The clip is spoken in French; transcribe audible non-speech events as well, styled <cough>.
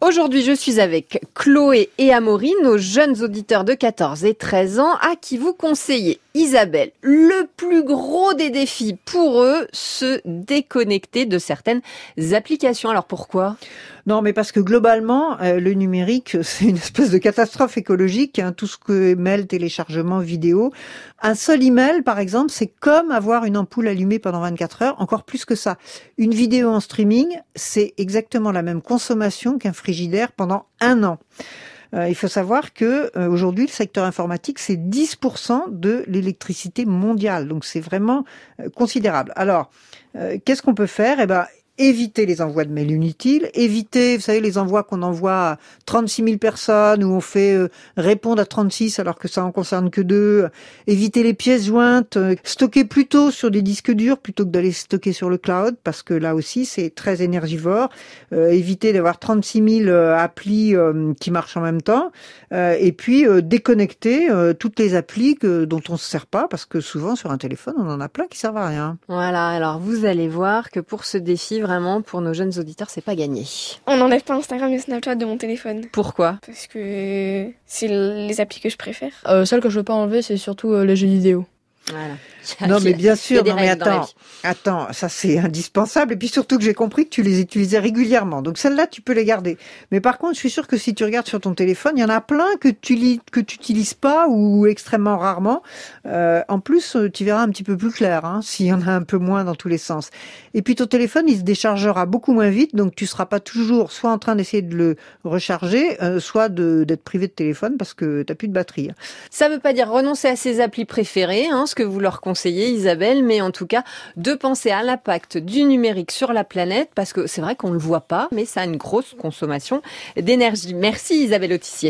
Aujourd'hui, je suis avec Chloé et Amaury, nos jeunes auditeurs de 14 et 13 ans, à qui vous conseillez, Isabelle, le plus gros des défis pour eux, se déconnecter de certaines applications. Alors pourquoi? Non, mais parce que globalement, euh, le numérique, <laughs> c'est une espèce de catastrophe écologique. Hein, tout ce que mail, téléchargement, vidéo. Un seul email, par exemple, c'est comme avoir une ampoule allumée pendant 24 heures, encore plus que ça. Une vidéo en streaming, c'est exactement la même consommation qu'un frigidaire pendant un an. Euh, il faut savoir que euh, aujourd'hui, le secteur informatique, c'est 10% de l'électricité mondiale. Donc, c'est vraiment considérable. Alors, qu'est-ce qu'on peut faire? Eh ben, éviter les envois de mails inutiles, éviter, vous savez, les envois qu'on envoie à 36 000 personnes où on fait euh, répondre à 36 alors que ça en concerne que deux, éviter les pièces jointes, euh, stocker plutôt sur des disques durs plutôt que d'aller stocker sur le cloud parce que là aussi c'est très énergivore, euh, éviter d'avoir 36 000 applis qui marchent en même temps et puis déconnecter toutes les applis dont on se sert pas parce que souvent sur un téléphone on en a plein qui servent à rien. Voilà, alors vous allez voir que pour ce défi vraiment, pour nos jeunes auditeurs, c'est pas gagné. On n'enlève pas Instagram et Snapchat de mon téléphone. Pourquoi? Parce que c'est les applis que je préfère. Euh, celle que je veux pas enlever, c'est surtout euh, les jeux vidéo. Voilà. <laughs> Non, mais bien sûr, non, mais attends, attends, ça c'est indispensable. Et puis surtout que j'ai compris que tu les utilisais régulièrement. Donc celles-là, tu peux les garder. Mais par contre, je suis sûr que si tu regardes sur ton téléphone, il y en a plein que tu lis, que tu utilises pas ou extrêmement rarement. Euh, en plus, tu verras un petit peu plus clair, hein, s'il y en a un peu moins dans tous les sens. Et puis ton téléphone, il se déchargera beaucoup moins vite, donc tu seras pas toujours soit en train d'essayer de le recharger, euh, soit d'être privé de téléphone parce que tu plus de batterie. Ça veut pas dire renoncer à ses applis préférées, hein, ce que vous leur conseillez Isabelle, mais en tout cas de penser à l'impact du numérique sur la planète, parce que c'est vrai qu'on ne le voit pas, mais ça a une grosse consommation d'énergie. Merci Isabelle Autissier.